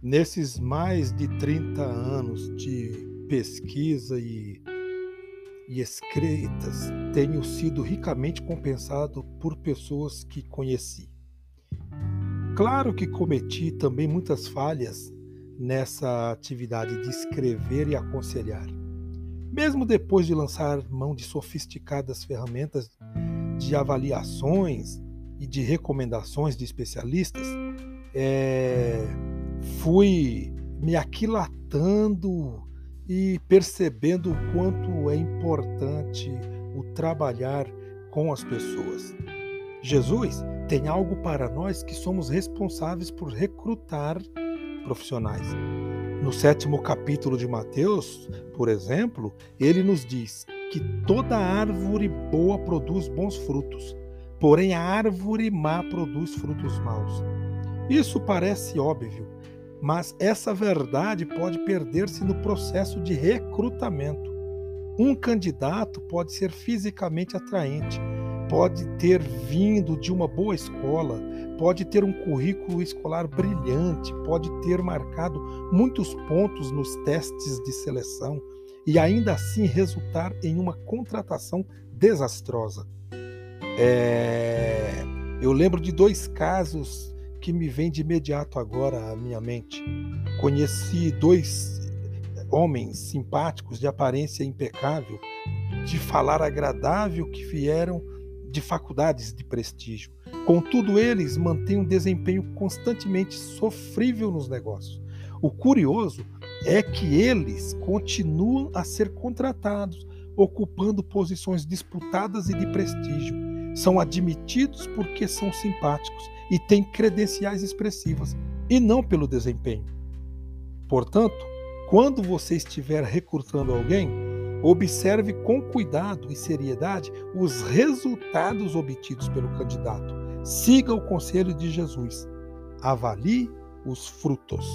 Nesses mais de 30 anos de pesquisa e, e escritas, tenho sido ricamente compensado por pessoas que conheci. Claro que cometi também muitas falhas nessa atividade de escrever e aconselhar. Mesmo depois de lançar mão de sofisticadas ferramentas de avaliações e de recomendações de especialistas, é, fui me aquilatando e percebendo o quanto é importante o trabalhar com as pessoas. Jesus tem algo para nós que somos responsáveis por recrutar profissionais. No sétimo capítulo de Mateus, por exemplo, ele nos diz que toda árvore boa produz bons frutos, porém a árvore má produz frutos maus. Isso parece óbvio, mas essa verdade pode perder-se no processo de recrutamento. Um candidato pode ser fisicamente atraente, pode ter vindo de uma boa escola, pode ter um currículo escolar brilhante, pode ter marcado muitos pontos nos testes de seleção e ainda assim resultar em uma contratação desastrosa. É... Eu lembro de dois casos que me vêm de imediato agora à minha mente. Conheci dois homens simpáticos, de aparência impecável, de falar agradável, que vieram de faculdades de prestígio. Contudo, eles mantêm um desempenho constantemente sofrível nos negócios. O curioso é que eles continuam a ser contratados, ocupando posições disputadas e de prestígio. São admitidos porque são simpáticos e têm credenciais expressivas, e não pelo desempenho. Portanto, quando você estiver recrutando alguém, Observe com cuidado e seriedade os resultados obtidos pelo candidato. Siga o conselho de Jesus. Avalie os frutos.